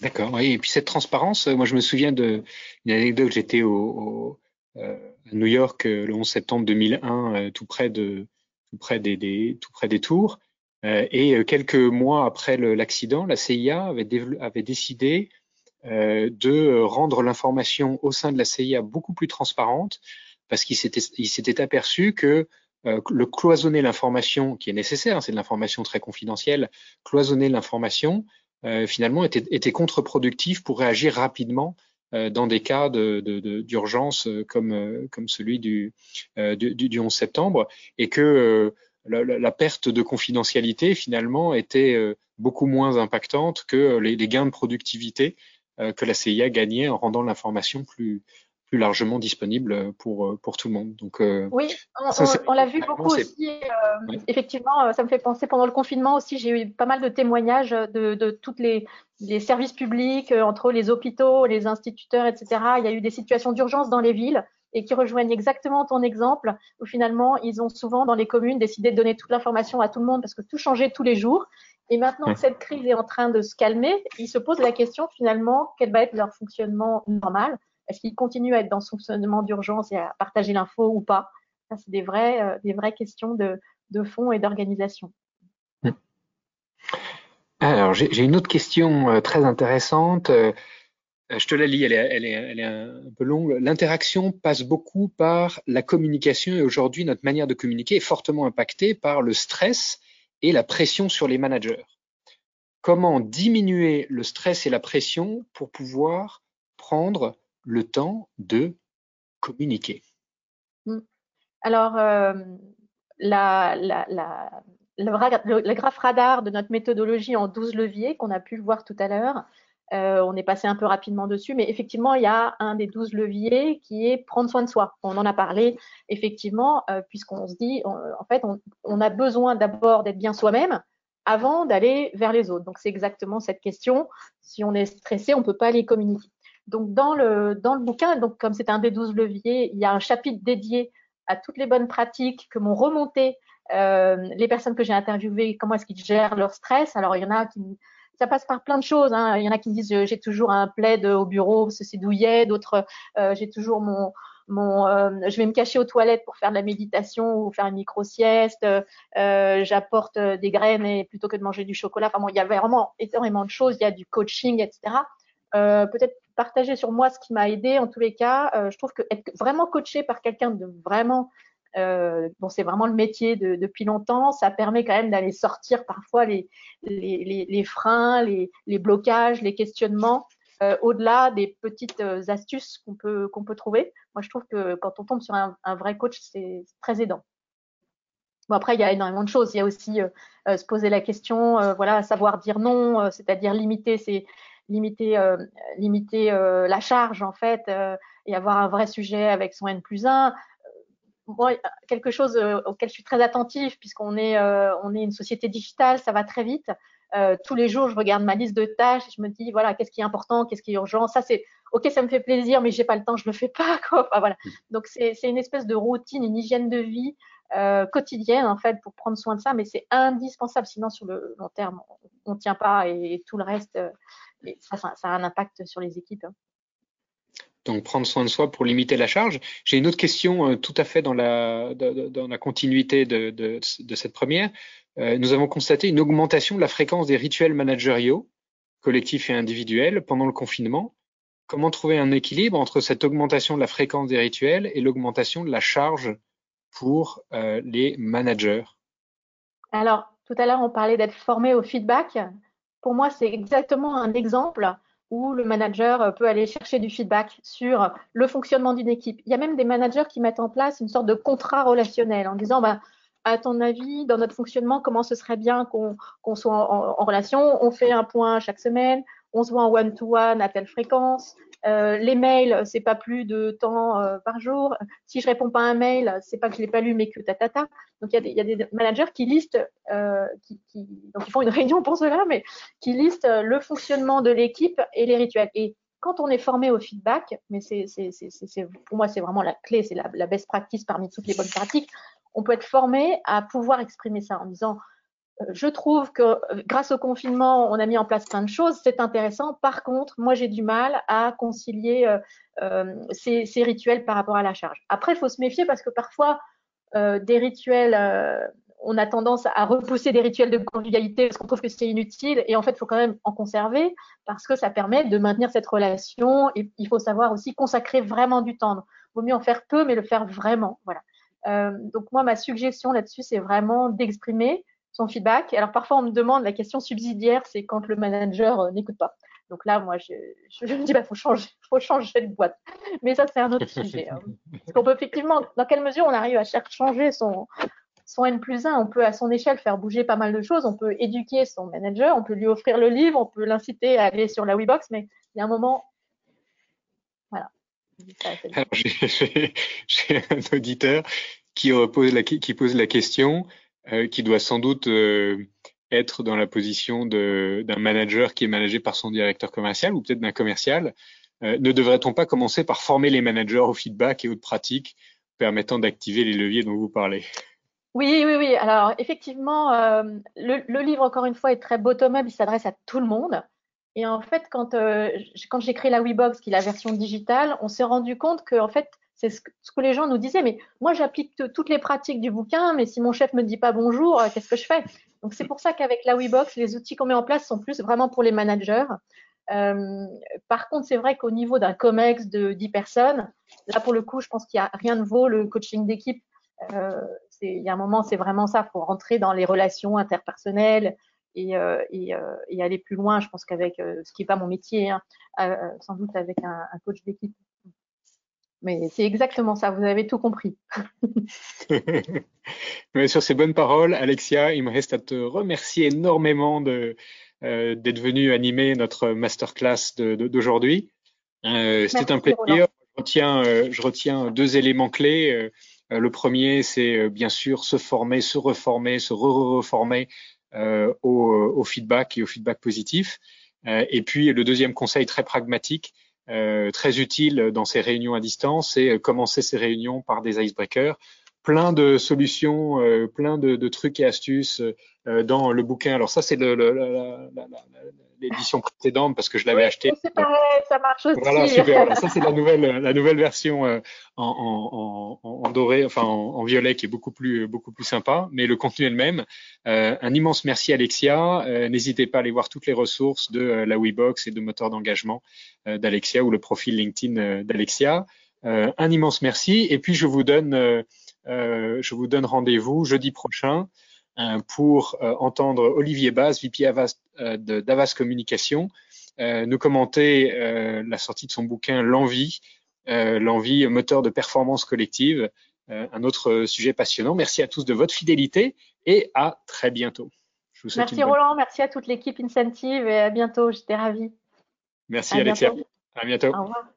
D'accord. Et puis cette transparence, moi je me souviens d'une anecdote. J'étais au, à New York le 11 septembre 2001, euh, tout près de tout près des tours. Et quelques mois après l'accident, la CIA avait, avait décidé de rendre l'information au sein de la CIA beaucoup plus transparente parce qu'il s'était aperçu que euh, le cloisonner l'information qui est nécessaire, c'est de l'information très confidentielle, cloisonner l'information euh, finalement était, était contre-productif pour réagir rapidement euh, dans des cas d'urgence de, de, comme, comme celui du, du, du, 11 septembre et que la, la, perte de confidentialité finalement était beaucoup moins impactante que les, les gains de productivité que la CIA gagnait en rendant l'information plus, plus largement disponible pour, euh, pour tout le monde. Donc, euh, oui, on, on, on l'a vu beaucoup aussi. Euh, oui. Effectivement, ça me fait penser pendant le confinement aussi, j'ai eu pas mal de témoignages de, de toutes les, les services publics, entre les hôpitaux, les instituteurs, etc. Il y a eu des situations d'urgence dans les villes et qui rejoignent exactement ton exemple, où finalement, ils ont souvent dans les communes décidé de donner toute l'information à tout le monde parce que tout changeait tous les jours. Et maintenant que cette crise est en train de se calmer, ils se posent la question finalement, quel va être leur fonctionnement normal? Est-ce qu'il continue à être dans son fonctionnement d'urgence et à partager l'info ou pas? Ça, c'est des, vrais, euh, des vraies questions de, de fond et d'organisation. Hmm. Alors, j'ai une autre question euh, très intéressante. Euh, je te la lis, elle est, un peu longue. L'interaction passe beaucoup par la communication et aujourd'hui, notre manière de communiquer est fortement impactée par le stress et la pression sur les managers. Comment diminuer le stress et la pression pour pouvoir prendre le temps de communiquer? Mmh. Alors, euh, la, le, le, graphe radar de notre méthodologie en 12 leviers qu'on a pu voir tout à l'heure, euh, on est passé un peu rapidement dessus, mais effectivement, il y a un des 12 leviers qui est prendre soin de soi. On en a parlé, effectivement, euh, puisqu'on se dit, en fait, on, a besoin d'abord d'être bien soi-même avant d'aller vers les autres. Donc, c'est exactement cette question. Si on est stressé, on ne peut pas aller communiquer. Donc dans le, dans le bouquin, donc comme c'est un des douze leviers, il y a un chapitre dédié à toutes les bonnes pratiques que m'ont remonté euh, les personnes que j'ai interviewées, comment est-ce qu'ils gèrent leur stress. Alors il y en a qui ça passe par plein de choses. Hein. Il y en a qui disent j'ai toujours un plaid au bureau, c'est douillet. D'autres, euh, j'ai toujours mon mon, je vais me cacher aux toilettes pour faire de la méditation ou faire une micro sieste. J'apporte des graines et plutôt que de manger du chocolat. Enfin bon, il y a vraiment énormément de choses. Il y a du coaching, etc. Peut-être partager sur moi ce qui m'a aidé. En tous les cas, je trouve que être vraiment coaché par quelqu'un de vraiment euh, bon, c'est vraiment le métier de, depuis longtemps. Ça permet quand même d'aller sortir parfois les, les, les, freins, les, les, blocages, les questionnements, euh, au-delà des petites euh, astuces qu'on peut, qu'on peut trouver. Moi, je trouve que quand on tombe sur un, un vrai coach, c'est très aidant. Bon, après, il y a énormément de choses. Il y a aussi euh, euh se poser la question, euh, voilà, savoir dire non, c'est-à-dire limiter, c'est limiter, limiter la charge en fait, et avoir un vrai sujet avec son N plus 1 moi, quelque chose euh, auquel je suis très attentive, puisqu'on est, euh, on est une société digitale, ça va très vite. Euh, tous les jours, je regarde ma liste de tâches je me dis, voilà, qu'est-ce qui est important, qu'est-ce qui est urgent. Ça, c'est, ok, ça me fait plaisir, mais j'ai pas le temps, je le fais pas, quoi. Enfin, voilà. Donc, c'est, une espèce de routine, une hygiène de vie euh, quotidienne, en fait, pour prendre soin de ça, mais c'est indispensable. Sinon, sur le long terme, on, ne tient pas et, tout le reste, ça, ça, ça, a un impact sur les équipes. Hein donc prendre soin de soi pour limiter la charge. J'ai une autre question euh, tout à fait dans la, dans la continuité de, de, cette première. Euh, nous avons constaté une augmentation de la fréquence des rituels managériaux, collectifs et individuels, pendant le confinement. Comment trouver un équilibre entre cette augmentation de la fréquence des rituels et l'augmentation de la charge pour euh, les managers? Alors, tout à l'heure, on parlait d'être formé au feedback. Pour moi, c'est exactement un exemple où le manager euh, peut aller chercher du feedback sur le fonctionnement d'une équipe. Il y a même des managers qui mettent en place une sorte de contrat relationnel en disant, bah, à ton avis, dans notre fonctionnement, comment ce serait bien qu'on soit en, relation? On fait un point chaque semaine, on se voit en one-to-one à telle fréquence, euh, les mails, c'est pas plus de temps euh, par jour. Si je réponds pas à un mail, c'est pas que je l'ai pas lu, mais que tatata. Donc il y, a des, managers qui listent, euh, qui, donc ils font une (laughs) réunion pour cela, mais qui listent le fonctionnement de l'équipe et les rituels. Et quand on est formé au feedback, mais c'est, pour moi c'est vraiment la clé, c'est la, la best practice parmi toutes les bonnes pratiques. On peut être formé à pouvoir exprimer ça en disant je trouve que euh, grâce au confinement, on a mis en place plein de choses, c'est intéressant. Par contre, moi, j'ai du mal à concilier euh, euh, ces, ces, rituels par rapport à la charge. Après, il faut se méfier parce que parfois, euh, des rituels, euh, on a tendance à repousser des rituels de convivialité parce qu'on trouve que c'est inutile. Et en fait, il faut quand même en conserver parce que ça permet de maintenir cette relation. Et il faut savoir aussi consacrer vraiment du temps. Vaut mieux en faire peu, mais le faire vraiment. Voilà. donc moi, ma suggestion là-dessus, c'est vraiment d'exprimer son feedback. Alors parfois on me demande la question subsidiaire, c'est quand le manager euh, n'écoute pas. Donc là, moi, je, me dis, bah, faut changer, (laughs) faut changer de boîte. Mais ça, c'est un autre sujet. Hein. Parce qu'on peut effectivement, dans quelle mesure on arrive à changer son, son N plus 1, on peut à son échelle faire bouger pas mal de choses. On peut éduquer son manager, on peut lui offrir le livre, on peut l'inciter à aller sur la WeBox, mais il y a un moment, voilà. (laughs) J'ai un auditeur qui pose la, qui pose la question euh, qui doit sans doute euh, être dans la position d'un manager qui est managé par son directeur commercial ou peut-être d'un commercial. Euh, ne devrait-on pas commencer par former les managers au feedback et aux pratiques permettant d'activer les leviers dont vous parlez? Oui, oui, oui. Alors, effectivement, le, livre, encore une fois, est très bottom-up. Il s'adresse à tout le monde. Et en fait, quand, quand j'ai créé la WeBox, qui est la version digitale, on s'est rendu compte que, en fait, c'est ce, que les gens nous disaient. Mais moi, j'applique toutes les pratiques du bouquin, mais si mon chef me dit pas bonjour, euh, qu'est-ce que je fais? Donc, c'est pour ça qu'avec la WeBox, les outils qu'on met en place sont plus vraiment pour les managers. Euh, par contre, c'est vrai qu'au niveau d'un COMEX de 10 personnes, là, pour le coup, je pense qu'il n'y a rien de vaut le coaching d'équipe. Euh, il y a un moment, c'est vraiment ça. Il faut rentrer dans les relations interpersonnelles et, aller plus loin. Je pense qu'avec, ce qui n'est pas mon métier, hein, sans doute avec un coach d'équipe mais c'est exactement ça, vous avez tout compris. (laughs) Mais sur ces bonnes paroles, Alexia, il me reste à te remercier énormément de, euh, d'être venu animer notre masterclass d'aujourd'hui. Euh, C'était un plaisir. Je retiens, euh, je retiens, deux éléments clés. Euh, le premier, c'est bien sûr se former, se reformer, se re-reformer au, au, feedback et au feedback positif. et puis le deuxième conseil très pragmatique, très utile dans ces réunions à distance, c'est commencer ces réunions par des icebreakers plein de solutions, plein de, trucs et astuces dans le bouquin. Alors ça, c'est l'édition précédente parce que je l'avais acheté. C'est pareil, ça marche aussi. Voilà, super. ça, (laughs) c'est la nouvelle, la nouvelle version euh, en, en, en, doré, enfin en, violet, qui est beaucoup plus, beaucoup plus sympa. Mais le contenu est le même. Euh, un immense merci Alexia. Euh, n'hésitez pas à aller voir toutes les ressources de la WeBox et de moteur d'engagement d'Alexia ou le profil LinkedIn d'Alexia. un immense merci. Et puis je vous donne, je vous donne rendez-vous jeudi prochain pour entendre Olivier Baz, VP euh, d'Avas Communication, euh, nous commenter euh, la sortie de son bouquin L'envie, l'envie moteur de performance collective, un autre sujet passionnant. Merci à tous de votre fidélité et à très bientôt. merci Roland, merci à toute l'équipe Incentive et à bientôt. J'étais ravie. Merci Alexia. À bientôt. Au revoir.